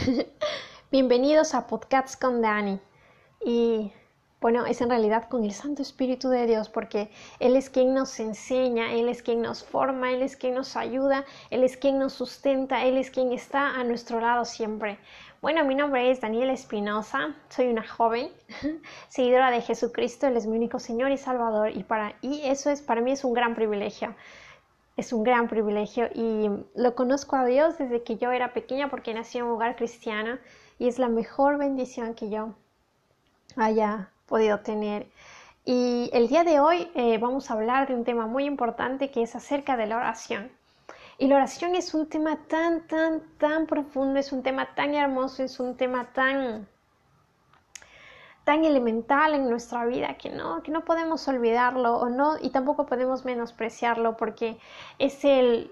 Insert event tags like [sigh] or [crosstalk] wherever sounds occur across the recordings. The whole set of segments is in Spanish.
[laughs] Bienvenidos a Podcasts con Dani. Y bueno, es en realidad con el Santo Espíritu de Dios, porque Él es quien nos enseña, Él es quien nos forma, Él es quien nos ayuda, Él es quien nos sustenta, Él es quien está a nuestro lado siempre. Bueno, mi nombre es Daniela Espinosa, soy una joven [laughs] seguidora de Jesucristo, Él es mi único Señor y Salvador, y, para, y eso es para mí es un gran privilegio es un gran privilegio y lo conozco a Dios desde que yo era pequeña porque nací en un hogar cristiano y es la mejor bendición que yo haya podido tener. Y el día de hoy eh, vamos a hablar de un tema muy importante que es acerca de la oración. Y la oración es un tema tan, tan, tan profundo, es un tema tan hermoso, es un tema tan tan elemental en nuestra vida que no, que no podemos olvidarlo o no, y tampoco podemos menospreciarlo porque es el,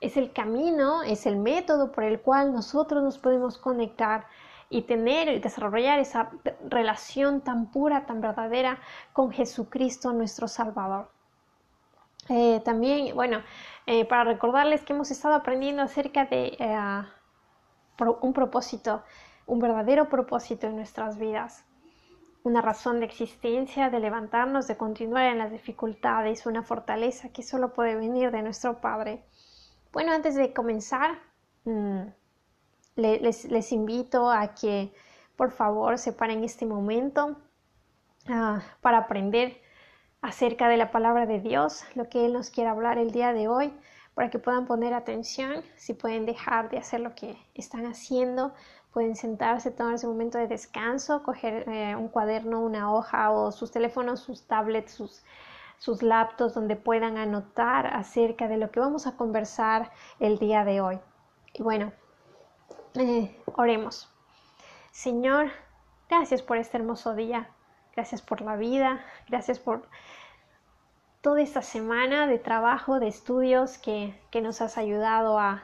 es el camino, es el método por el cual nosotros nos podemos conectar y tener y desarrollar esa relación tan pura, tan verdadera con Jesucristo nuestro Salvador. Eh, también, bueno, eh, para recordarles que hemos estado aprendiendo acerca de eh, un propósito un verdadero propósito en nuestras vidas, una razón de existencia, de levantarnos, de continuar en las dificultades, una fortaleza que solo puede venir de nuestro Padre. Bueno, antes de comenzar, mm, les, invito a que por favor se paren este momento ah, para aprender acerca de la palabra de Dios, lo que Él nos quiere hablar el día de hoy, para que puedan poner atención, si pueden dejar de hacer lo que están haciendo, Pueden sentarse, tomarse un momento de descanso, coger eh, un cuaderno, una hoja o sus teléfonos, sus tablets, sus, sus laptops donde puedan anotar acerca de lo que vamos a conversar el día de hoy. Y bueno, eh, oremos. Señor, gracias por este hermoso día, gracias por la vida, gracias por toda esta semana de trabajo, de estudios que, nos has ayudado a,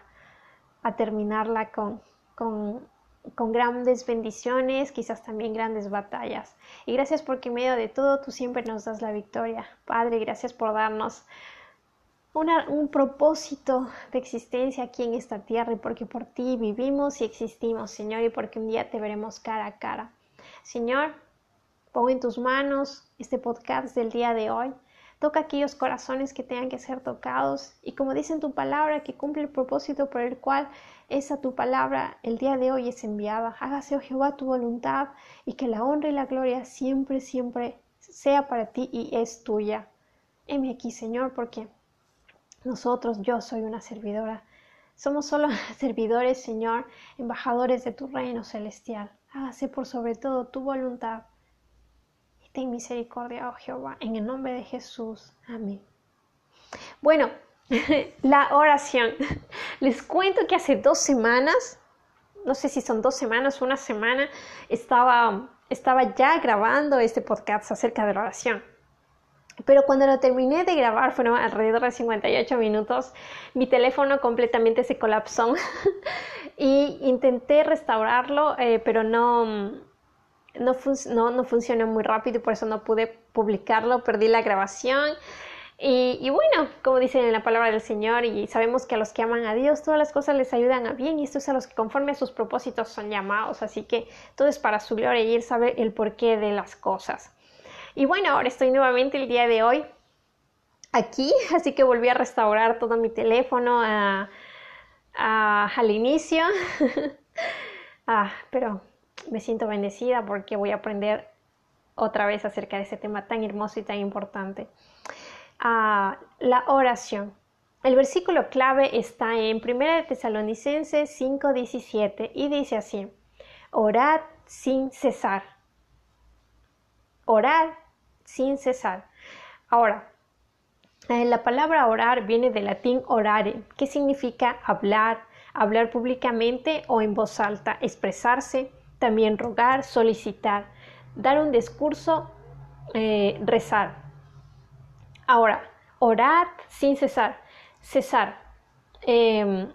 a terminarla con con grandes bendiciones, quizás también grandes batallas. Y gracias porque en medio de todo tú siempre nos das la victoria. Padre, gracias por darnos un propósito de existencia aquí en esta tierra y porque por ti vivimos y existimos, Señor, y porque un día te veremos cara a cara. Señor, pongo en tus manos este podcast del día de hoy. Toca aquellos corazones que tengan que ser tocados y como dice en tu palabra, que cumple el propósito por el cual esa tu palabra el día de hoy es enviada. Hágase, oh Jehová, tu voluntad y que la honra y la gloria siempre, siempre sea para ti y es tuya. Heme aquí, Señor, porque nosotros, yo soy una servidora. Somos solo [laughs] servidores, Señor, embajadores de tu reino celestial. Hágase por sobre todo tu voluntad ten misericordia, oh Jehová, en el nombre de Jesús. Amén. Bueno, [laughs] la oración. Les cuento que hace dos semanas, no sé si son dos semanas o una semana, estaba, estaba ya grabando este podcast acerca de la oración. Pero cuando lo terminé de grabar, fueron alrededor de 58 minutos, mi teléfono completamente se colapsó [laughs] y intenté restaurarlo, eh, pero no, no, no, funcionó muy rápido y por eso no pude publicarlo, perdí la grabación. Y, bueno, como dicen en la palabra del Señor, y sabemos que a los que aman a Dios todas las cosas les ayudan a bien, y esto es a los que conforme a sus propósitos son llamados, así que todo es para su gloria y Él sabe el porqué de las cosas. Y bueno, ahora estoy nuevamente el día de hoy aquí, [laughs] así que volví a restaurar todo mi teléfono al inicio. [laughs] ah, pero me siento bendecida porque voy a aprender otra vez acerca de ese tema tan hermoso y tan importante. Ah, la oración. El versículo clave está en 1 Tesalonicenses 5:17 y dice así, orad sin cesar. Orad sin cesar. Ahora, eh, la palabra orar viene del latín orare, que significa hablar, hablar públicamente o en voz alta, expresarse, también rogar, solicitar, dar un discurso, eh, rezar. Ahora, orar sin cesar, cesar, em,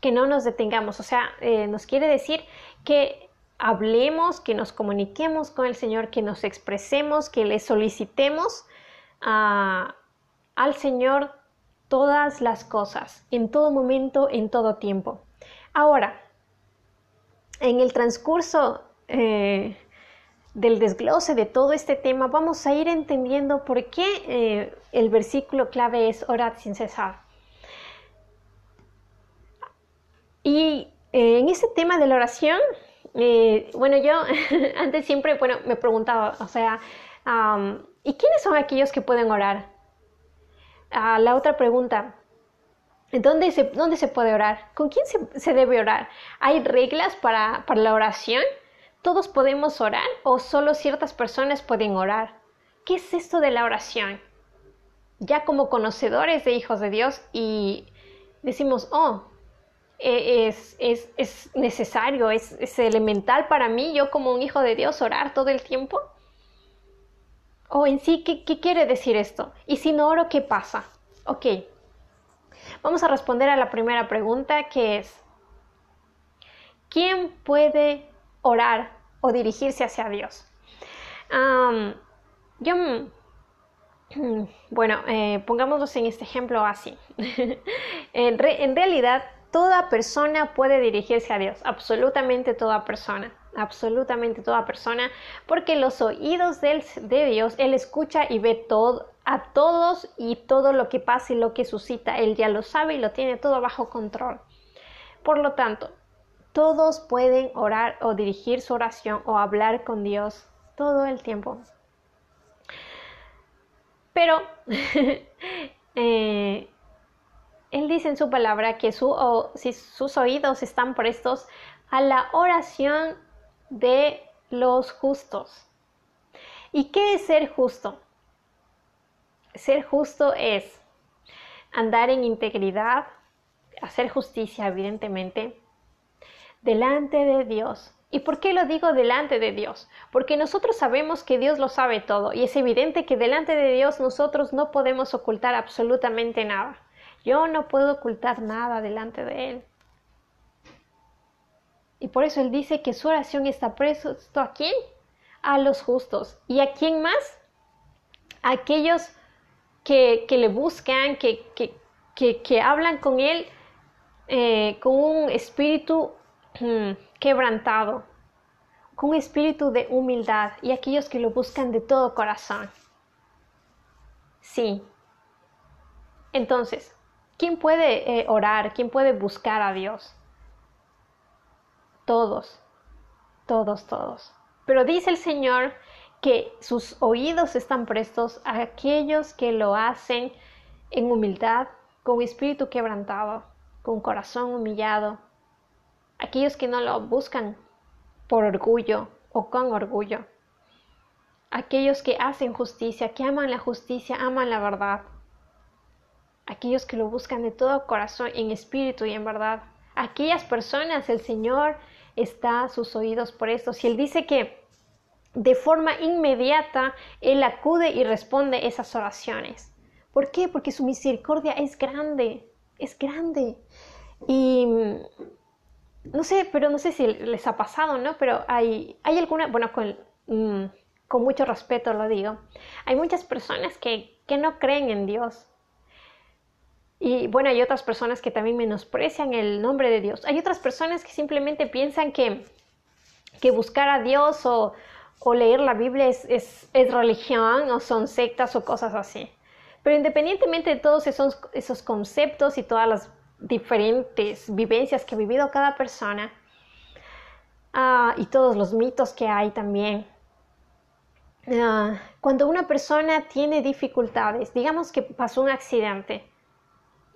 que no nos detengamos, o sea, eh, nos quiere decir que hablemos, que nos comuniquemos con el Señor, que nos expresemos, que le solicitemos al Señor todas las cosas, en todo momento, en todo tiempo. Ahora, en el transcurso eh, del desglose de todo este tema, vamos a ir entendiendo por qué eh, el versículo clave es orad sin cesar. Y eh, en ese tema de la oración, bueno, yo [laughs] antes siempre, bueno, me preguntaba, o sea, ¿y quiénes son aquellos que pueden orar? La otra pregunta, ¿Dónde se, ¿Dónde se puede orar? ¿Con quién se, debe orar? ¿Hay reglas para, para, la oración? ¿Todos podemos orar o solo ciertas personas pueden orar? ¿Qué es esto de la oración? Ya como conocedores de hijos de Dios y decimos, oh, e, es, es, es necesario, es, es, elemental para mí, yo como un hijo de Dios, orar todo el tiempo. O en sí, ¿qué, qué quiere decir esto? Y si no oro, ¿qué pasa? Ok, Vamos a responder a la primera pregunta que es, ¿quién puede orar o dirigirse hacia Dios? yo, mm, bueno, eh, pongámoslos en este ejemplo así. [laughs] en realidad, toda persona puede dirigirse a Dios, absolutamente toda persona absolutamente toda persona, porque los oídos de Dios, Él escucha y ve todo, a todos y todo lo que pasa y lo que suscita. Él ya lo sabe y lo tiene todo bajo control. Por lo tanto, todos pueden orar o dirigir su oración o hablar con Dios todo el tiempo. Pero [laughs] eh, Él dice en su palabra que si sus oídos están prestos a la oración de los justos. ¿Y qué es ser justo? Ser justo es andar en integridad, hacer justicia, evidentemente, delante de Dios. ¿Y por qué lo digo delante de Dios? Porque nosotros sabemos que Dios lo sabe todo y es evidente que delante de Dios nosotros no podemos ocultar absolutamente nada. Yo no puedo ocultar nada delante de Él. Y por eso Él dice que su oración está preso a quién? A los justos. ¿Y a quién más? A aquellos que, le buscan, que, que, hablan con Él eh, con un espíritu mm, quebrantado, con un espíritu de humildad y aquellos que lo buscan de todo corazón. Sí. Entonces, ¿quién puede eh, orar? ¿Quién puede buscar a Dios? Todos, todos, todos. Pero dice el Señor que sus oídos están prestos a aquellos que lo hacen en humildad, con espíritu quebrantado, con corazón humillado, aquellos que no lo buscan por orgullo o con orgullo, aquellos que hacen justicia, que aman la justicia, aman la verdad, aquellos que lo buscan de todo corazón, en espíritu y en verdad. Aquellas personas el Señor está a sus oídos por esto. Si Él dice que de forma inmediata Él acude y responde esas oraciones. ¿Por qué? Porque su misericordia es grande, es grande. Y no sé, pero no sé si les ha pasado, ¿no? Pero hay, hay alguna, bueno, con, mm, con mucho respeto lo digo, hay muchas personas que, que no creen en Dios, y bueno, hay otras personas que también menosprecian el nombre de Dios. Hay otras personas que simplemente piensan que, que buscar a Dios o, o leer la Biblia es, es, religión o son sectas o cosas así. Pero independientemente de todos esos, esos conceptos y todas las diferentes vivencias que ha vivido cada persona uh, y todos los mitos que hay también, uh, cuando una persona tiene dificultades, digamos que pasó un accidente,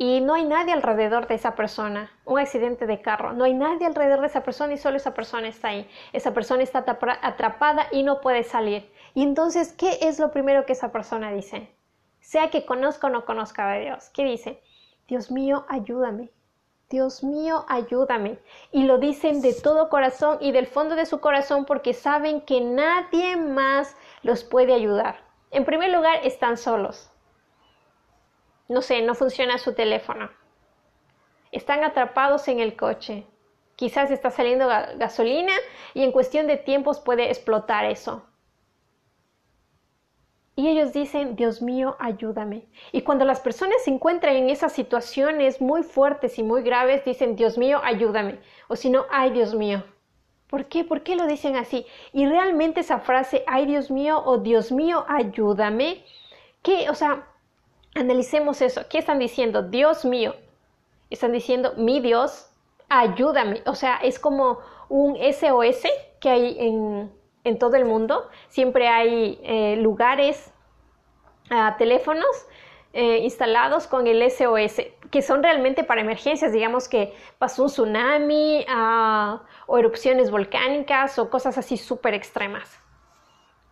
y no hay nadie alrededor de esa persona, un accidente de carro, no hay nadie alrededor de esa persona y solo esa persona está ahí. Esa persona está atrapada y no puede salir. Y entonces, ¿qué es lo primero que esa persona dice? Sea que conozca o no conozca a Dios. ¿Qué dice? Dios mío, ayúdame. Dios mío, ayúdame. Y lo dicen de todo corazón y del fondo de su corazón porque saben que nadie más los puede ayudar. En primer lugar, están solos no sé, no funciona su teléfono. Están atrapados en el coche. Quizás está saliendo gasolina y en cuestión de tiempos puede explotar eso. Y ellos dicen, Dios mío, ayúdame. Y cuando las personas se encuentran en esas situaciones muy fuertes y muy graves, dicen, Dios mío, ayúdame. O si no, ay, Dios mío. ¿Por qué? ¿Por qué lo dicen así? Y realmente esa frase, ay Dios mío o Dios mío, ayúdame, ¿qué? O sea, analicemos eso. ¿Qué están diciendo? Dios mío. Están diciendo, mi Dios, ayúdame. O sea, es como un SOS que hay en, en todo el mundo. Siempre hay eh, lugares, uh, teléfonos eh, instalados con el SOS, que son realmente para emergencias, digamos que pasó un tsunami uh, o erupciones volcánicas o cosas así súper extremas.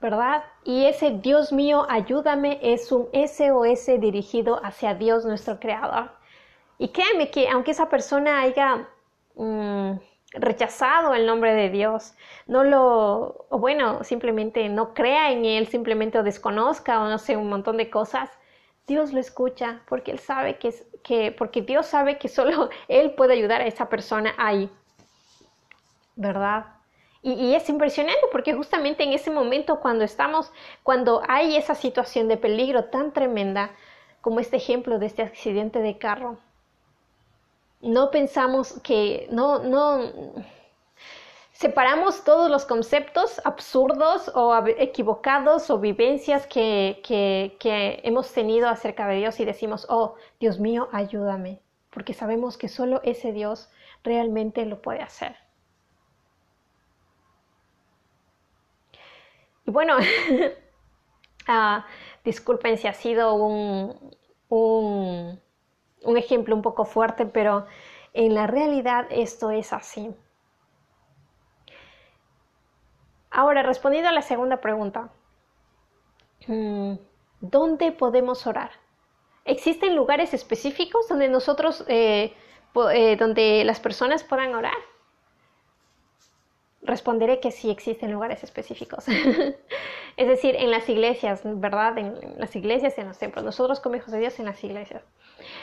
¿Verdad? Y ese Dios mío, ayúdame es un SOS dirigido hacia Dios nuestro Creador. Y créanme que aunque esa persona haya mm, rechazado el nombre de Dios, no lo, o bueno, simplemente no crea en Él, simplemente lo desconozca o no sé, un montón de cosas, Dios lo escucha porque Él sabe que, que porque Dios sabe que solo [laughs] Él puede ayudar a esa persona ahí, ¿verdad? Y, es impresionante porque justamente en ese momento cuando estamos, cuando hay esa situación de peligro tan tremenda como este ejemplo de este accidente de carro, no pensamos que, no, no, separamos todos los conceptos absurdos o equivocados o vivencias que, que, hemos tenido acerca de Dios y decimos, oh, Dios mío, ayúdame, porque sabemos que solo ese Dios realmente lo puede hacer. Y bueno, uh, [laughs] disculpen si ha sido un, un un ejemplo un poco fuerte, pero en la realidad esto es así. Ahora, respondiendo a la segunda pregunta, mm, ¿dónde podemos orar? ¿Existen lugares específicos donde nosotros, eh, eh, donde las personas puedan orar? Responderé que sí existen lugares específicos. [laughs] es decir, en las iglesias, ¿verdad? En las iglesias y en los templos. Nosotros como hijos de Dios en las iglesias.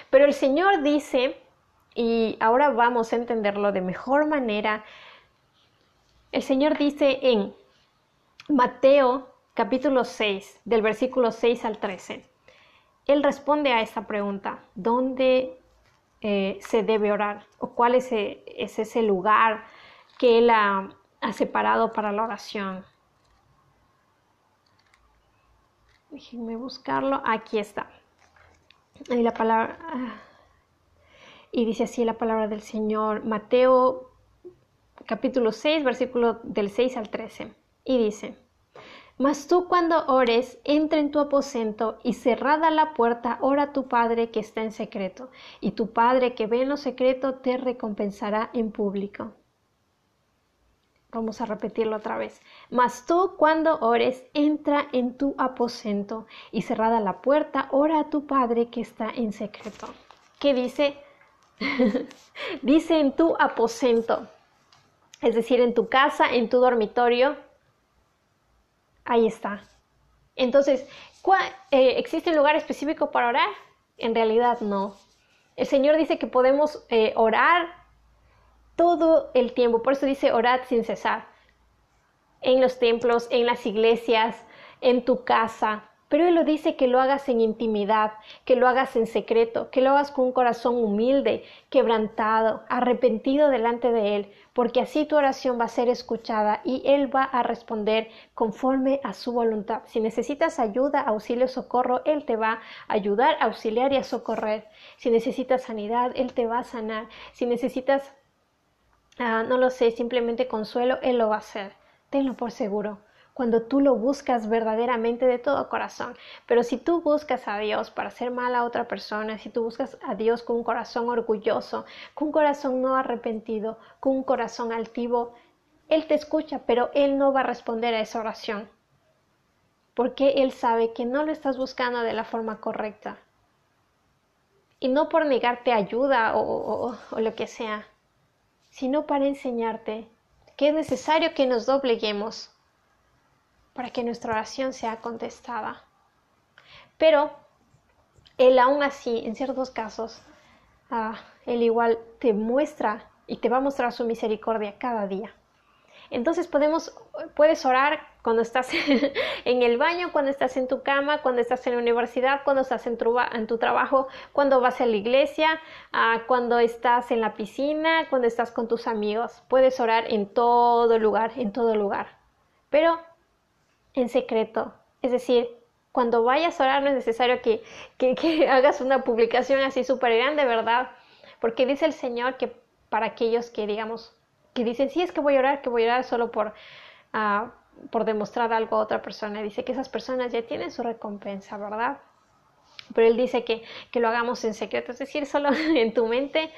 Pero el Señor dice, y ahora vamos a entenderlo de mejor manera, el Señor dice en Mateo capítulo 6, del versículo 6 al 13, Él responde a esta pregunta, ¿dónde eh, se debe orar? ¿O cuál es, es, ese lugar que Él ha separado para la oración? Déjenme buscarlo, aquí está. Y la palabra. Ah, y dice así la palabra del Señor, Mateo capítulo 6, versículo del 6 al 13. Y dice, Mas tú cuando ores, entra en tu aposento y cerrada la puerta, ora a tu Padre que está en secreto, y tu Padre que ve en lo secreto te recompensará en público. Vamos a repetirlo otra vez. Mas tú cuando ores, entra en tu aposento y cerrada la puerta, ora a tu Padre que está en secreto. ¿Qué dice? [laughs] dice en tu aposento, es decir, en tu casa, en tu dormitorio. Ahí está. Entonces, eh, ¿existe un lugar específico para orar? En realidad no. El Señor dice que podemos eh, orar todo el tiempo. Por eso dice orad sin cesar. En los templos, en las iglesias, en tu casa. Pero Él lo dice que lo hagas en intimidad, que lo hagas en secreto, que lo hagas con un corazón humilde, quebrantado, arrepentido delante de Él, porque así tu oración va a ser escuchada y Él va a responder conforme a su voluntad. Si necesitas ayuda, auxilio, socorro, Él te va a ayudar, auxiliar y a socorrer. Si necesitas sanidad, Él te va a sanar. Si necesitas Ah, no lo sé, simplemente consuelo, Él lo va a hacer. Tenlo por seguro. Cuando tú lo buscas verdaderamente de todo corazón. Pero si tú buscas a Dios para hacer mal a otra persona, si tú buscas a Dios con un corazón orgulloso, con un corazón no arrepentido, con un corazón altivo, Él te escucha, pero Él no va a responder a esa oración. Porque Él sabe que no lo estás buscando de la forma correcta. Y no por negarte ayuda o lo que sea, sino para enseñarte que es necesario que nos dobleguemos para que nuestra oración sea contestada. Pero Él aún así, en ciertos casos, ah, Él igual te muestra y te va a mostrar su misericordia cada día. Entonces podemos, puedes orar cuando estás [laughs] en el baño, cuando estás en tu cama, cuando estás en la universidad, cuando estás en tu, trabajo, cuando vas a la iglesia, ah, cuando estás en la piscina, cuando estás con tus amigos. Puedes orar en todo lugar, en todo lugar. Pero en secreto. Es decir, cuando vayas a orar no es necesario que, que [laughs] hagas una publicación así súper grande, ¿verdad? Porque dice el Señor que para aquellos que, digamos, que dicen, sí, es que voy a orar, que voy a orar solo por, uh, por demostrar algo a otra persona. Dice que esas personas ya tienen su recompensa, ¿verdad? Pero Él dice que, que lo hagamos en secreto, es decir, solo [laughs] en tu mente,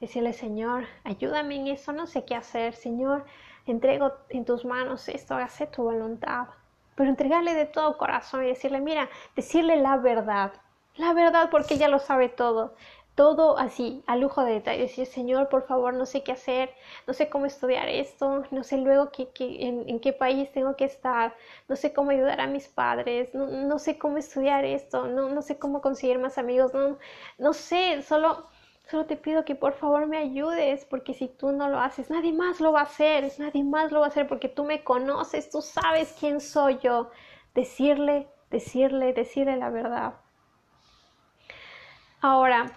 decirle, Señor, ayúdame en eso, no sé qué hacer, Señor, entrego en tus manos esto, hágase tu voluntad. Pero entregarle de todo corazón y decirle, mira, decirle la verdad, la verdad porque ella lo sabe todo todo así, a lujo de detalle, decir, Señor, por favor, no sé qué hacer, no sé cómo estudiar esto, no sé luego qué, en, qué país tengo que estar, no sé cómo ayudar a mis padres, no, no sé cómo estudiar esto, no, no, sé cómo conseguir más amigos, no, no sé, solo, solo te pido que por favor me ayudes, porque si tú no lo haces, nadie más lo va a hacer, nadie más lo va a hacer, porque tú me conoces, tú sabes quién soy yo. Decirle, decirle, decirle la verdad. Ahora,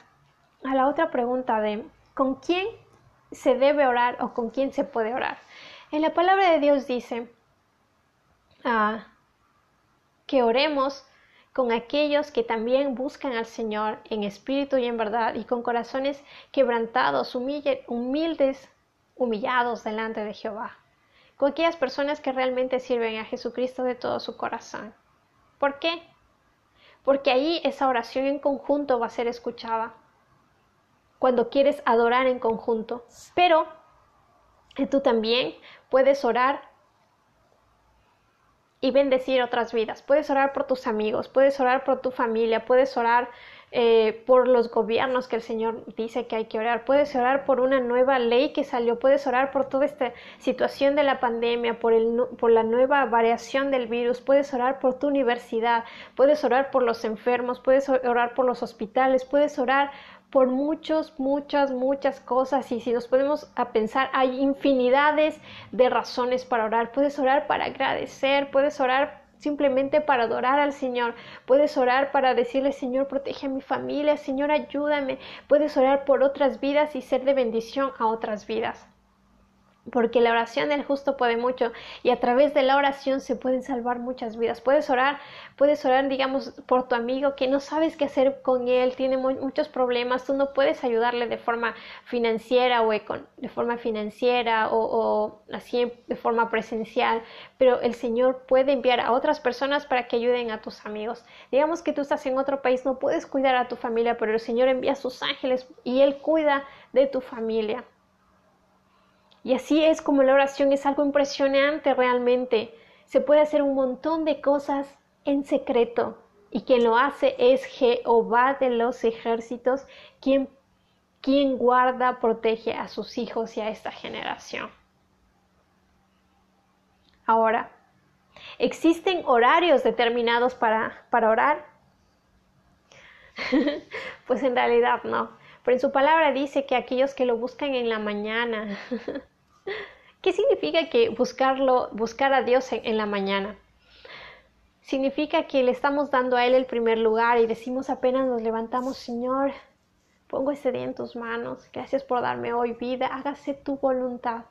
a la otra pregunta de ¿con quién se debe orar o con quién se puede orar? En la palabra de Dios dice ah, que oremos con aquellos que también buscan al Señor en espíritu y en verdad y con corazones quebrantados, humildes, humillados delante de Jehová. Con aquellas personas que realmente sirven a Jesucristo de todo su corazón. ¿Por qué? Porque ahí esa oración en conjunto va a ser escuchada cuando quieres adorar en conjunto. Pero tú también puedes orar y bendecir otras vidas. Puedes orar por tus amigos, puedes orar por tu familia, puedes orar eh, por los gobiernos que el Señor dice que hay que orar, puedes orar por una nueva ley que salió, puedes orar por toda esta situación de la pandemia, por, el, por la nueva variación del virus, puedes orar por tu universidad, puedes orar por los enfermos, puedes orar por los hospitales, puedes orar por muchas, muchas, muchas cosas y si nos ponemos a pensar, hay infinidades de razones para orar. Puedes orar para agradecer, puedes orar simplemente para adorar al Señor. Puedes orar para decirle, Señor, protege a mi familia, Señor, ayúdame. Puedes orar por otras vidas y ser de bendición a otras vidas porque la oración del justo puede mucho y a través de la oración se pueden salvar muchas vidas. Puedes orar, puedes orar, digamos, por tu amigo que no sabes qué hacer con él, tiene muchos problemas, tú no puedes ayudarle de forma financiera o de forma financiera o, o así de forma presencial, pero el Señor puede enviar a otras personas para que ayuden a tus amigos. Digamos que tú estás en otro país, no puedes cuidar a tu familia, pero el Señor envía a sus ángeles y Él cuida de tu familia. Y así es como la oración es algo impresionante realmente. Se puede hacer un montón de cosas en secreto. Y quien lo hace es Jehová de los ejércitos, quien, quien guarda, protege a sus hijos y a esta generación. Ahora, ¿existen horarios determinados para, para orar? [laughs] pues en realidad no. Pero en su palabra dice que aquellos que lo buscan en la mañana, [laughs] ¿Qué significa que buscarlo, buscar a Dios en, la mañana? Significa que le estamos dando a Él el primer lugar y decimos apenas nos levantamos, Señor, pongo este día en tus manos, gracias por darme hoy vida, hágase tu voluntad,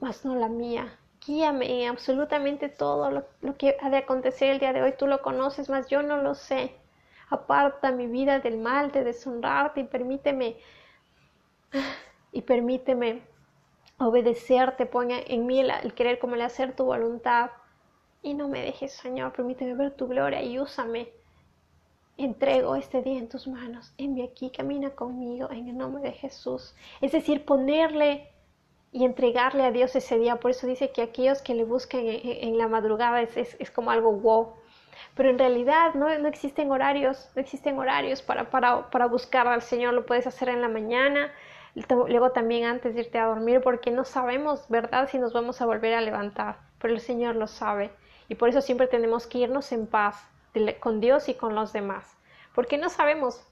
mas no la mía. Guíame en absolutamente todo lo, lo que ha de acontecer el día de hoy, tú lo conoces, mas yo no lo sé. Aparta mi vida del mal, de deshonrarte y permíteme y permíteme obedecerte, ponga en mí el, querer como el hacer tu voluntad. Y no me dejes, Señor, permíteme ver tu gloria y úsame. Entrego este día en tus manos. Envía aquí, camina conmigo en el nombre de Jesús. Es decir, ponerle y entregarle a Dios ese día. Por eso dice que aquellos que le buscan en, la madrugada es, como algo wow. Pero en realidad no, no existen horarios, no existen horarios para, para, para buscar al Señor. Lo puedes hacer en la mañana, luego también antes de irte a dormir, porque no sabemos, ¿verdad?, si nos vamos a volver a levantar, pero el Señor lo sabe. Y por eso siempre tenemos que irnos en paz con Dios y con los demás, porque no sabemos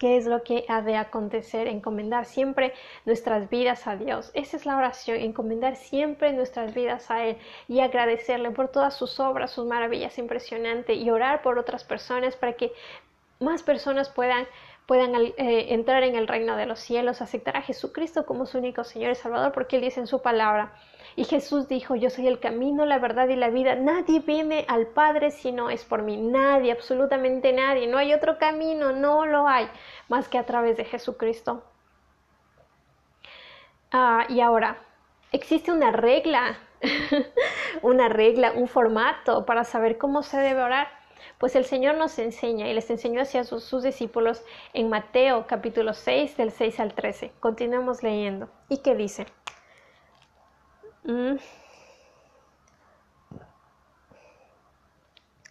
qué es lo que ha de acontecer, encomendar siempre nuestras vidas a Dios. Esa es la oración, encomendar siempre nuestras vidas a Él y agradecerle por todas sus obras, sus maravillas impresionantes y orar por otras personas para que más personas puedan puedan eh, entrar en el reino de los cielos, aceptar a Jesucristo como su único Señor y Salvador, porque Él dice en su palabra, y Jesús dijo, yo soy el camino, la verdad y la vida, nadie viene al Padre si no es por mí, nadie, absolutamente nadie, no hay otro camino, no lo hay, más que a través de Jesucristo. Ah, y ahora, existe una regla, [laughs] una regla, un formato para saber cómo se debe orar. Pues el Señor nos enseña y les enseñó hacia sus, sus discípulos en Mateo capítulo 6 del 6 al 13. Continuemos leyendo. ¿Y qué dice? Mm.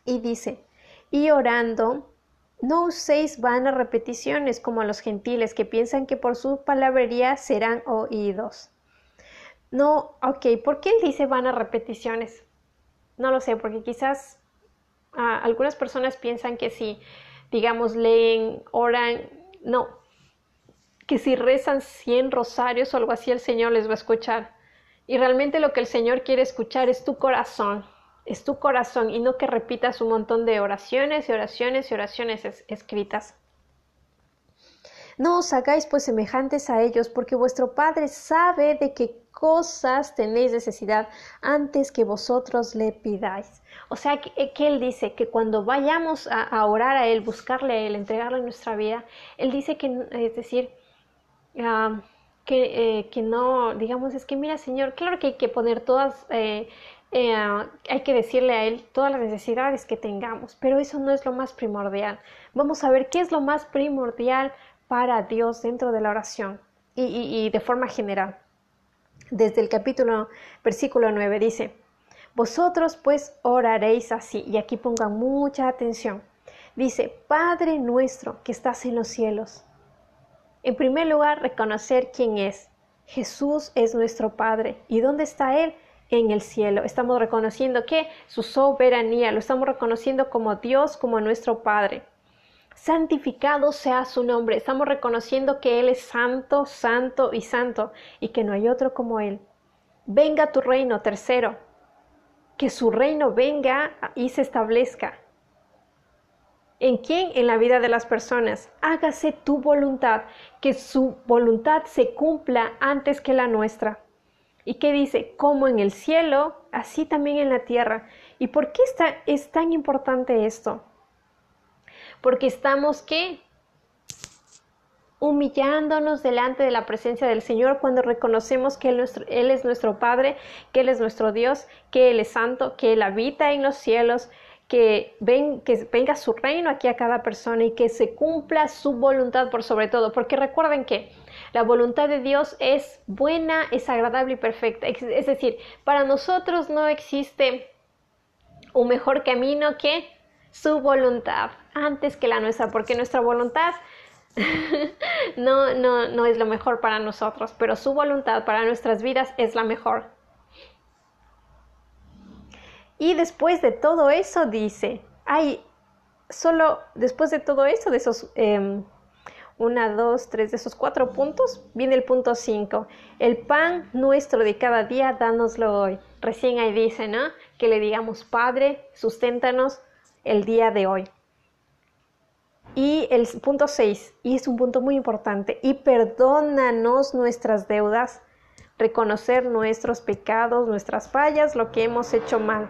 Y dice, y orando, no uséis vanas repeticiones como los gentiles que piensan que por su palabrería serán oídos. No, ok, ¿por qué él dice vanas repeticiones? No lo sé, porque quizás algunas personas piensan que si, digamos, leen, oran, no, que si rezan 100 rosarios o algo así, el Señor les va a escuchar. Y realmente lo que el Señor quiere escuchar es tu corazón, es tu corazón y no que repitas un montón de oraciones y oraciones y oraciones escritas. No os hagáis pues semejantes a ellos, porque vuestro Padre sabe de qué cosas tenéis necesidad antes que vosotros le pidáis. O sea, que, Él dice que cuando vayamos a, orar a Él, buscarle a Él, entregarle nuestra vida, Él dice que, es decir, ah, que, eh, que, no, digamos, es que mira, Señor, claro que hay que poner todas, eh, eh, hay que decirle a Él todas las necesidades que tengamos, pero eso no es lo más primordial. Vamos a ver qué es lo más primordial para Dios dentro de la oración y, de forma general. Desde el capítulo, versículo 9 dice, Vosotros pues oraréis así, y aquí pongan mucha atención. Dice, Padre nuestro que estás en los cielos. En primer lugar, reconocer quién es. Jesús es nuestro Padre. ¿Y dónde está Él? En el cielo. Estamos reconociendo que su soberanía, lo estamos reconociendo como Dios, como nuestro Padre santificado sea su nombre. Estamos reconociendo que Él es santo, santo y santo y que no hay otro como Él. Venga tu reino, tercero, que su reino venga y se establezca. ¿En quién? En la vida de las personas. Hágase tu voluntad, que su voluntad se cumpla antes que la nuestra. ¿Y qué dice? Como en el cielo, así también en la tierra. ¿Y por qué está, es tan importante esto? porque estamos qué? Humillándonos delante de la presencia del Señor cuando reconocemos que él, es nuestro Padre, que Él es nuestro Dios, que Él es santo, que Él habita en los cielos, que, que venga su reino aquí a cada persona y que se cumpla su voluntad por sobre todo, porque recuerden que la voluntad de Dios es buena, es agradable y perfecta. Es decir, para nosotros no existe un mejor camino que su voluntad antes que la nuestra, porque nuestra voluntad [laughs] no, no, no es lo mejor para nosotros, pero su voluntad para nuestras vidas es la mejor. Y después de todo eso dice, hay solo después de todo eso, de esos eh, una, dos, tres, de esos cuatro puntos, viene el punto cinco. El pan nuestro de cada día, dánoslo hoy. Recién ahí dice, ¿no? Que le digamos, Padre, susténtanos el día de hoy. Y el punto 6, y es un punto muy importante, y perdónanos nuestras deudas, reconocer nuestros pecados, nuestras fallas, lo que hemos hecho mal,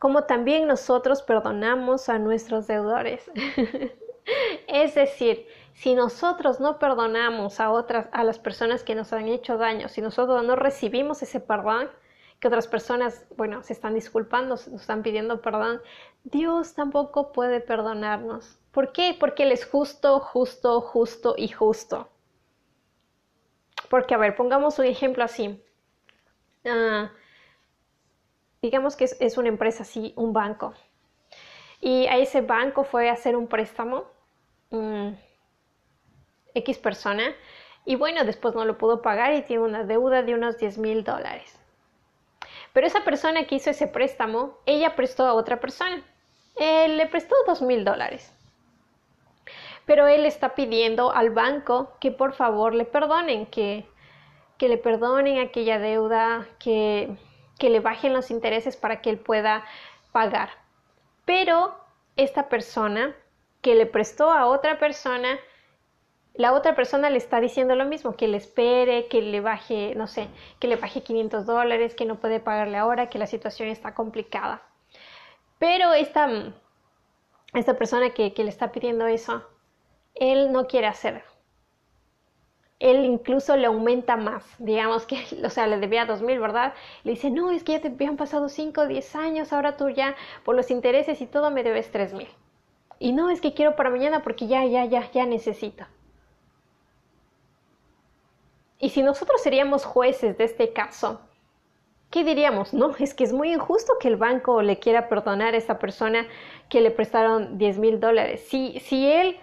como también nosotros perdonamos a nuestros deudores. [laughs] es decir, si nosotros no perdonamos a otras, a las personas que nos han hecho daño, si nosotros no recibimos ese perdón, que otras personas, bueno, se están disculpando, nos están pidiendo perdón, Dios tampoco puede perdonarnos. ¿Por qué? Porque Él es justo, justo, justo y justo. Porque, a ver, pongamos un ejemplo así. Ah, digamos que es, una empresa así, un banco. Y a ese banco fue a hacer un préstamo, X persona, y bueno, después no lo pudo pagar y tiene una deuda de unos 10 mil dólares. Pero esa persona que hizo ese préstamo, ella prestó a otra persona. Él le prestó dos mil dólares. Pero él está pidiendo al banco que por favor le perdonen, que, que le perdonen aquella deuda, que, que le bajen los intereses para que él pueda pagar. Pero esta persona que le prestó a otra persona, la otra persona le está diciendo lo mismo, que le espere, que le baje, no sé, que le baje 500 dólares, que no puede pagarle ahora, que la situación está complicada. Pero esta, esta persona que, que le está pidiendo eso, él no quiere hacer. Él incluso le aumenta más, digamos que, [laughs] o sea, le debía dos mil, ¿verdad? Le dice, no, es que ya te habían pasado 5 o 10 años, ahora tú ya, por los intereses y todo, me debes tres mil. Y no, es que quiero para mañana porque ya, ya, ya, ya necesito. Y si nosotros seríamos jueces de este caso, ¿qué diríamos? No, es que es muy injusto que el banco le quiera perdonar a esa persona que le prestaron 10 mil dólares. Si, si él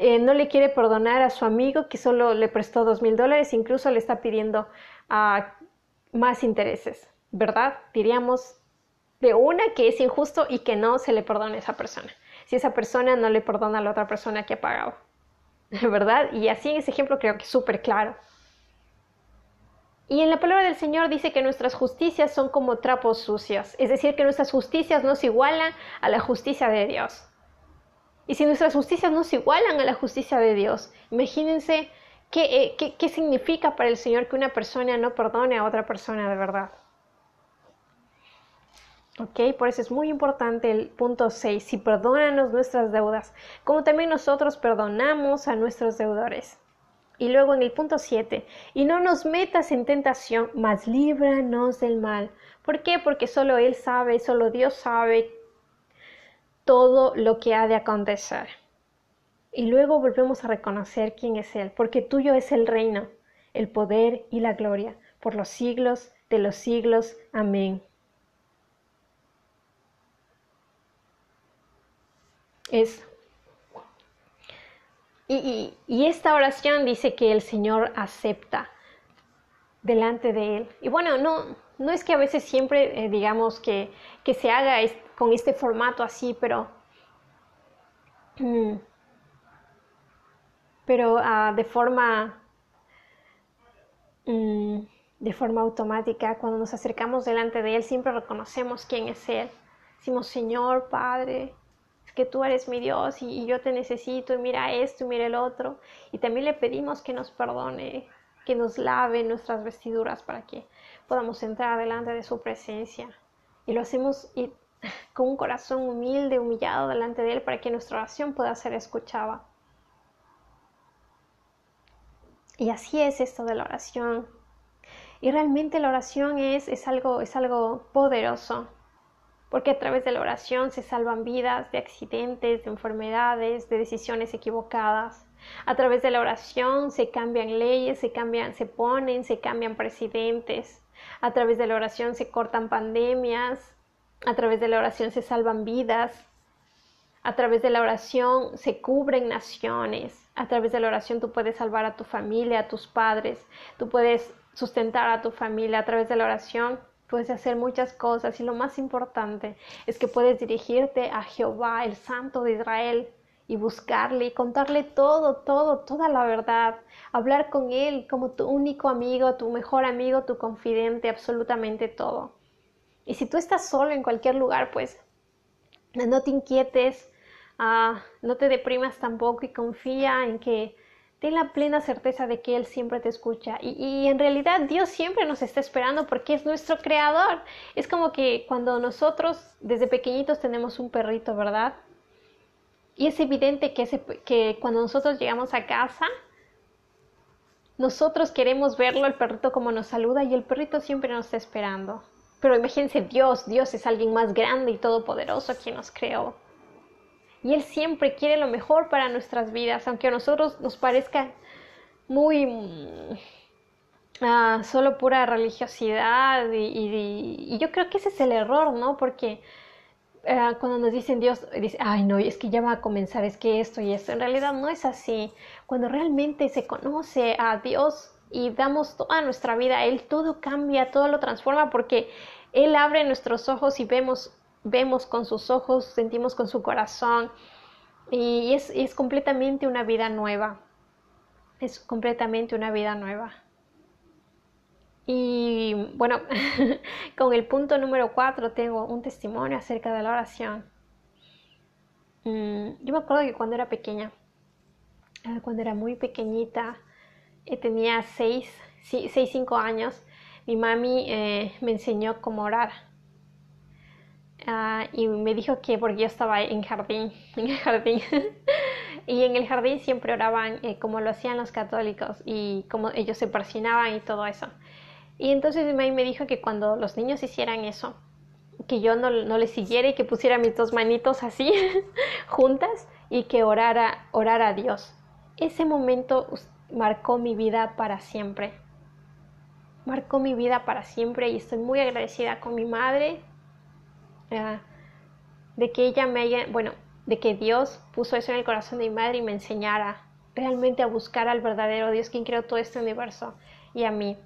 eh, no le quiere perdonar a su amigo que solo le prestó 2 mil dólares, incluso le está pidiendo uh, más intereses, ¿verdad? Diríamos de una que es injusto y que no se le perdone a esa persona. Si esa persona no le perdona a la otra persona que ha pagado, [laughs] ¿verdad? Y así en ese ejemplo creo que es súper claro. Y en la palabra del Señor dice que nuestras justicias son como trapos sucios, es decir, que nuestras justicias no se igualan a la justicia de Dios. Y si nuestras justicias no se igualan a la justicia de Dios, imagínense qué, eh, qué, qué significa para el Señor que una persona no perdone a otra persona de verdad. ¿Ok? Por eso es muy importante el punto 6, si perdónanos nuestras deudas, como también nosotros perdonamos a nuestros deudores. Y luego en el punto 7, y no nos metas en tentación, mas líbranos del mal. ¿Por qué? Porque solo Él sabe, solo Dios sabe todo lo que ha de acontecer. Y luego volvemos a reconocer quién es Él, porque tuyo es el reino, el poder y la gloria, por los siglos de los siglos. Amén. Es y, esta oración dice que el Señor acepta delante de Él. Y bueno, no, no es que a veces siempre eh, digamos que, que, se haga con este formato así, pero, mm, pero ah, de forma mm, de forma automática, cuando nos acercamos delante de Él, siempre reconocemos quién es Él. Decimos, Señor, Padre, que tú eres mi Dios y, yo te necesito y mira esto y mira el otro. Y también le pedimos que nos perdone, que nos lave nuestras vestiduras para que podamos entrar delante de su presencia. Y lo hacemos [laughs] con un corazón humilde, humillado delante de Él para que nuestra oración pueda ser escuchada. Y así es esto de la oración. Y realmente la oración es, es, algo, es algo poderoso porque a través de la oración se salvan vidas de accidentes, de enfermedades, de decisiones equivocadas. A través de la oración se cambian leyes, se cambian, se ponen, se cambian presidentes. A través de la oración se cortan pandemias. A través de la oración se salvan vidas. A través de la oración se cubren naciones. A través de la oración tú puedes salvar a tu familia, a tus padres. Tú puedes sustentar a tu familia. A través de la oración puedes hacer muchas cosas y lo más importante es que puedes dirigirte a Jehová, el Santo de Israel, y buscarle y contarle todo, todo, toda la verdad, hablar con Él como tu único amigo, tu mejor amigo, tu confidente, absolutamente todo. Y si tú estás solo en cualquier lugar, pues no te inquietes, ah, no te deprimas tampoco y confía en que ten la plena certeza de que Él siempre te escucha. Y, en realidad Dios siempre nos está esperando porque es nuestro creador. Es como que cuando nosotros desde pequeñitos tenemos un perrito, ¿verdad? Y es evidente que, cuando nosotros llegamos a casa, nosotros queremos verlo, el perrito como nos saluda y el perrito siempre nos está esperando. Pero imagínense Dios, Dios es alguien más grande y todopoderoso quien nos creó y Él siempre quiere lo mejor para nuestras vidas, aunque a nosotros nos parezca muy mm, ah, solo pura religiosidad y, yo creo que ese es el error, ¿no? Porque ah, cuando nos dicen Dios, dice, ay no, es que ya va a comenzar, es que esto y esto, en realidad no es así. Cuando realmente se conoce a Dios y damos toda nuestra vida a Él, todo cambia, todo lo transforma porque Él abre nuestros ojos y vemos vemos con sus ojos, sentimos con su corazón Y es, es completamente una vida nueva. Es completamente una vida nueva. Y bueno, [laughs] con el punto número cuatro tengo un testimonio acerca de la oración. Mm, yo me acuerdo que cuando era pequeña, eh, cuando era muy pequeñita, eh, tenía seis, seis, cinco años, mi mami eh, me enseñó cómo orar. Ah, y me dijo que porque yo estaba en jardín, [laughs] en el jardín, [laughs] y en el jardín siempre oraban como lo hacían los católicos y como ellos se persinaban y todo eso. Y entonces mi me dijo que cuando los niños hicieran eso, que yo no, no les siguiera y que pusiera mis dos manitos así [laughs] juntas y que orara, orara a Dios. Ese momento marcó mi vida para siempre. Marcó mi vida para siempre y estoy muy agradecida con mi madre uh, de que ella me haya, bueno, de que Dios puso eso en el corazón de mi madre y me enseñara realmente a buscar al verdadero Dios quien creó todo este universo y a mí.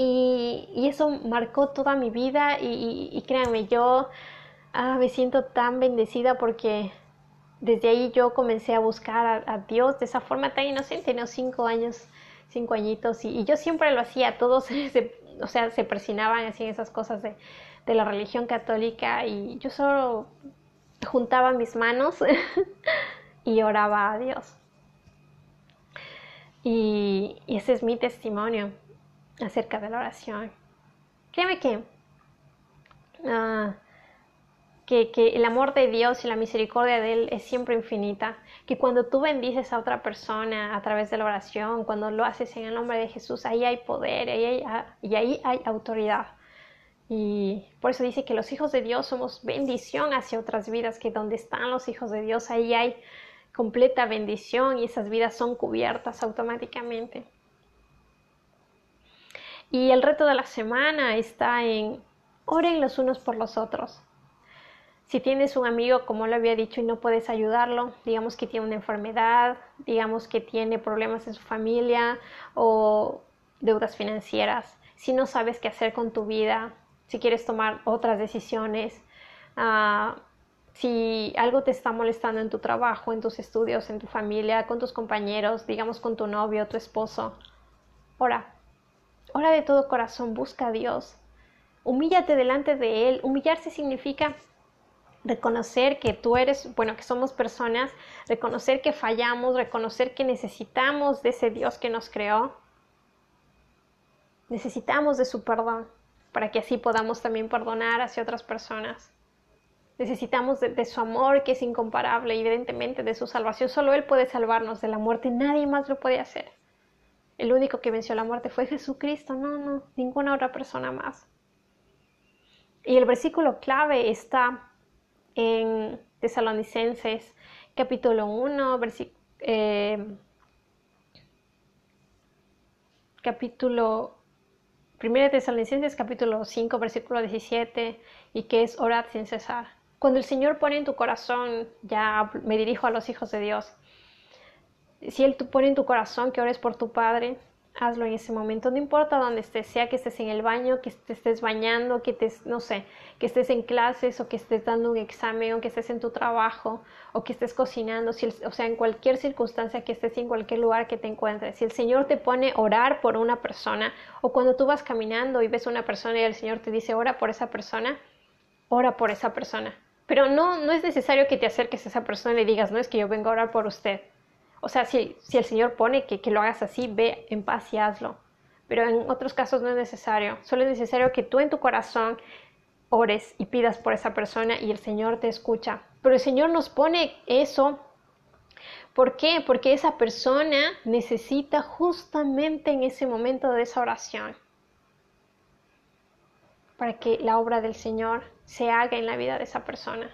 Y, eso marcó toda mi vida y, créanme, yo ah, me siento tan bendecida porque desde ahí yo comencé a buscar a, Dios de esa forma tan inocente, tenía cinco años, cinco añitos y, yo siempre lo hacía, todos [laughs] se, o sea, se persinaban así en esas cosas de, de la religión católica y yo solo juntaba mis manos [laughs] y oraba a Dios. y ese es mi testimonio acerca de la oración. Créeme que, ah, que, que, el amor de Dios y la misericordia de Él es siempre infinita. Que cuando tú bendices a otra persona a través de la oración, cuando lo haces en el nombre de Jesús, ahí hay poder ahí ah, y ahí hay autoridad. Y por eso dice que los hijos de Dios somos bendición hacia otras vidas, que donde están los hijos de Dios, ahí hay completa bendición y esas vidas son cubiertas automáticamente. Y el reto de la semana está en oren los unos por los otros. Si tienes un amigo, como lo había dicho, y no puedes ayudarlo, digamos que tiene una enfermedad, digamos que tiene problemas en su familia o deudas financieras, si no sabes qué hacer con tu vida, si quieres tomar otras decisiones, uh, si algo te está molestando en tu trabajo, en tus estudios, en tu familia, con tus compañeros, digamos con tu novio, tu esposo, ora, Ora de todo corazón, busca a Dios. Humíllate delante de Él. Humillarse significa reconocer que tú eres, bueno, que somos personas, reconocer que fallamos, reconocer que necesitamos de ese Dios que nos creó. Necesitamos de su perdón para que así podamos también perdonar hacia otras personas. Necesitamos de, de, su amor que es incomparable, evidentemente de su salvación. Solo Él puede salvarnos de la muerte, nadie más lo puede hacer. El único que venció la muerte fue Jesucristo, no, no, ninguna otra persona más. Y el versículo clave está en Tesalonicenses capítulo 1, eh, capítulo 1 Tesalonicenses capítulo 5, versículo 17, y que es orad sin cesar. Cuando el Señor pone en tu corazón, ya me dirijo a los hijos de Dios, si Él pone en tu corazón que ores por tu Padre, hazlo en ese momento, no importa dónde estés, sea que estés en el baño, que te estés bañando, que te, no sé, que estés en clases o que estés dando un examen o que estés en tu trabajo o que estés cocinando, si o sea, en cualquier circunstancia que estés en cualquier lugar que te encuentres. Si el Señor te pone orar por una persona o cuando tú vas caminando y ves una persona y el Señor te dice ora por esa persona, ora por esa persona. Pero no, no es necesario que te acerques a esa persona y digas, no es que yo vengo a orar por usted o sea, si, el Señor pone que, que, lo hagas así, ve en paz y hazlo. Pero en otros casos no es necesario. Solo es necesario que tú en tu corazón ores y pidas por esa persona y el Señor te escucha. Pero el Señor nos pone eso. ¿Por qué? Porque esa persona necesita justamente en ese momento de esa oración para que la obra del Señor se haga en la vida de esa persona.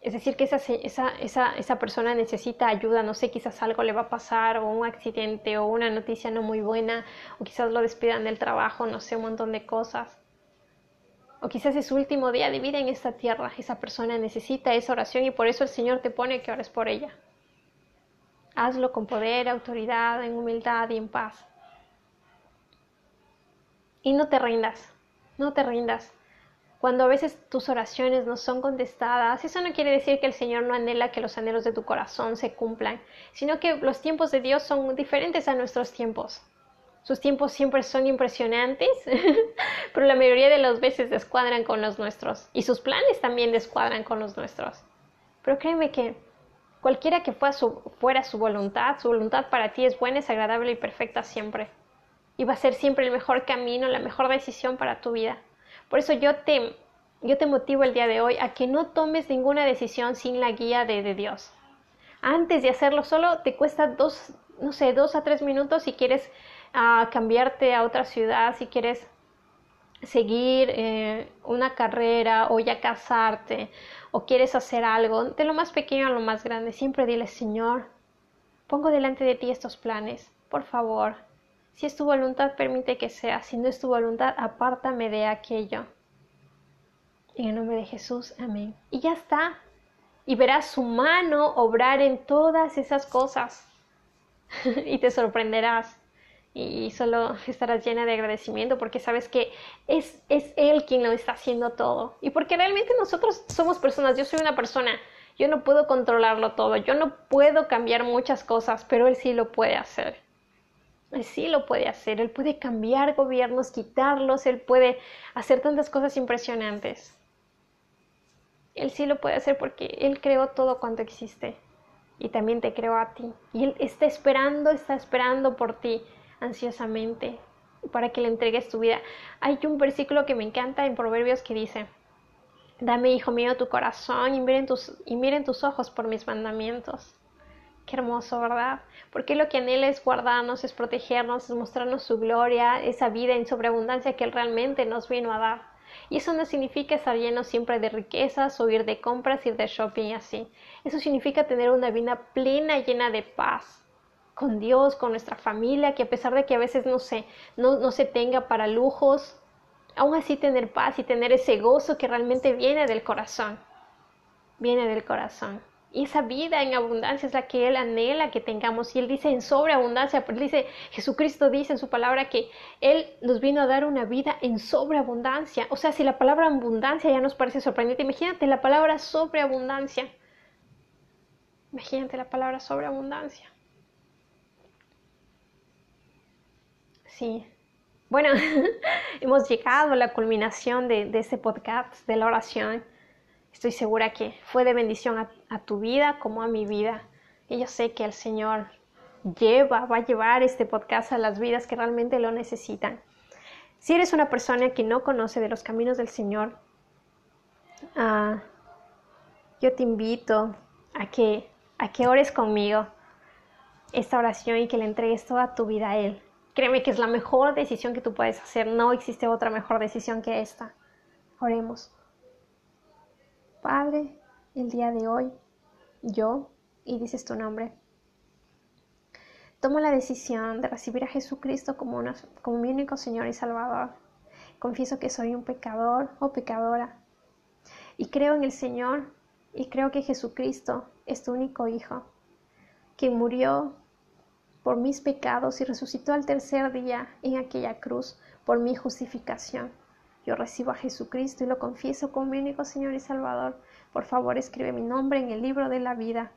Es decir, que esa, esa, esa, esa, persona necesita ayuda, no sé, quizás algo le va a pasar o un accidente o una noticia no muy buena o quizás lo despidan del trabajo, no sé, un montón de cosas. O quizás es su último día de vida en esta tierra. Esa persona necesita esa oración y por eso el Señor te pone que ores por ella. Hazlo con poder, autoridad, en humildad y en paz. Y no te rindas, no te rindas. Cuando a veces tus oraciones no son contestadas, eso no quiere decir que el Señor no anhela que los anhelos de tu corazón se cumplan, sino que los tiempos de Dios son diferentes a nuestros tiempos. Sus tiempos siempre son impresionantes, [laughs] pero la mayoría de las veces descuadran con los nuestros y sus planes también descuadran con los nuestros. Pero créeme que cualquiera que fuera su, fuera su voluntad, su voluntad para ti es buena, es agradable y perfecta siempre. Y va a ser siempre el mejor camino, la mejor decisión para tu vida. Por eso yo te, yo te motivo el día de hoy a que no tomes ninguna decisión sin la guía de, Dios. Antes de hacerlo solo te cuesta dos, no sé, dos a tres minutos si quieres ah, cambiarte a otra ciudad, si quieres seguir eh, una carrera o ya casarte o quieres hacer algo, de lo más pequeño a lo más grande, siempre dile, Señor, pongo delante de ti estos planes, por favor, si es tu voluntad, permite que sea. Si no es tu voluntad, apártame de aquello. En el nombre de Jesús, amén. Y ya está. Y verás su mano obrar en todas esas cosas. [laughs] y te sorprenderás. Y solo estarás llena de agradecimiento porque sabes que es, es Él quien lo está haciendo todo. Y porque realmente nosotros somos personas. Yo soy una persona. Yo no puedo controlarlo todo. Yo no puedo cambiar muchas cosas, pero Él sí lo puede hacer. Él sí lo puede hacer, Él puede cambiar gobiernos, quitarlos, Él puede hacer tantas cosas impresionantes. Él sí lo puede hacer porque Él creó todo cuanto existe y también te creó a ti. Y Él está esperando, está esperando por ti ansiosamente para que le entregues tu vida. Hay un versículo que me encanta en Proverbios que dice, Dame, hijo mío, tu corazón y miren tus, y miren tus ojos por mis mandamientos. Qué hermoso, ¿verdad? Porque lo que anhela es guardarnos, es protegernos, es mostrarnos su gloria, esa vida en sobreabundancia que Él realmente nos vino a dar. Y eso no significa estar lleno siempre de riquezas o ir de compras, ir de shopping y así. Eso significa tener una vida plena, llena de paz con Dios, con nuestra familia, que a pesar de que a veces no se, no, no se tenga para lujos, aún así tener paz y tener ese gozo que realmente viene del corazón. Viene del corazón. Y esa vida en abundancia es la que Él anhela que tengamos. Y Él dice en sobreabundancia, pero dice, Jesucristo dice en su palabra que Él nos vino a dar una vida en sobreabundancia. O sea, si la palabra abundancia ya nos parece sorprendente, imagínate la palabra sobreabundancia. Imagínate la palabra sobreabundancia. Sí. Bueno, [laughs] hemos llegado a la culminación de, de este podcast, de la oración. Estoy segura que fue de bendición a, tu vida como a mi vida. Y yo sé que el Señor lleva, va a llevar este podcast a las vidas que realmente lo necesitan. Si eres una persona que no conoce de los caminos del Señor, ah, yo te invito a que, a que ores conmigo esta oración y que le entregues toda tu vida a Él. Créeme que es la mejor decisión que tú puedes hacer. No existe otra mejor decisión que esta. Oremos. Padre, el día de hoy, yo, y dices tu nombre, tomo la decisión de recibir a Jesucristo como, como mi único Señor y Salvador. Confieso que soy un pecador o pecadora. Y creo en el Señor y creo que Jesucristo es tu único Hijo, que murió por mis pecados y resucitó al tercer día en aquella cruz por mi justificación. Yo recibo a Jesucristo y lo confieso como mi único Señor y Salvador. Por favor, escribe mi nombre en el libro de la vida.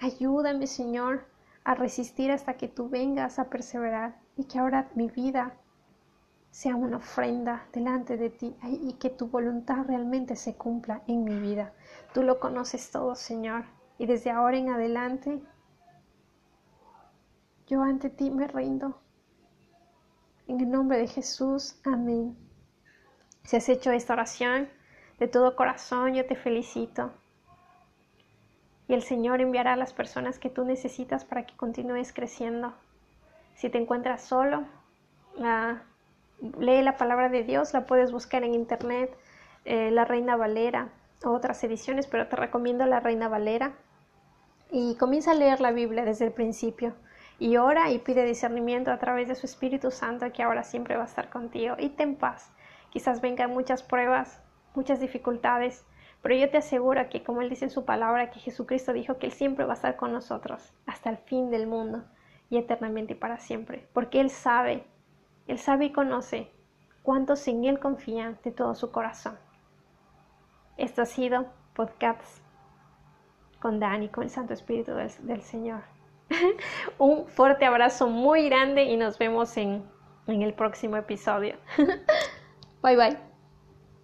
Ayúdame, Señor, a resistir hasta que tú vengas a perseverar y que ahora mi vida sea una ofrenda delante de ti y que tu voluntad realmente se cumpla en mi vida. Tú lo conoces todo, Señor, y desde ahora en adelante yo ante ti me rindo. En el nombre de Jesús, amén. Si has hecho esta oración de todo corazón, yo te felicito. Y el Señor enviará a las personas que tú necesitas para que continúes creciendo. Si te encuentras solo, lee la palabra de Dios, la puedes buscar en internet, eh, la Reina Valera, otras ediciones, pero te recomiendo la Reina Valera. Y comienza a leer la Biblia desde el principio. Y ora y pide discernimiento a través de su Espíritu Santo que ahora siempre va a estar contigo. Y ten paz. Quizás vengan muchas pruebas, muchas dificultades, pero yo te aseguro que, como Él dice en su palabra, que Jesucristo dijo que Él siempre va a estar con nosotros hasta el fin del mundo y eternamente y para siempre, porque Él sabe, Él sabe y conoce cuántos en Él confían de todo su corazón. Esto ha sido Podcast con Dani, con el Santo Espíritu del, del Señor. [laughs] Un fuerte abrazo muy grande y nos vemos en, en el próximo episodio. [laughs] bye bye.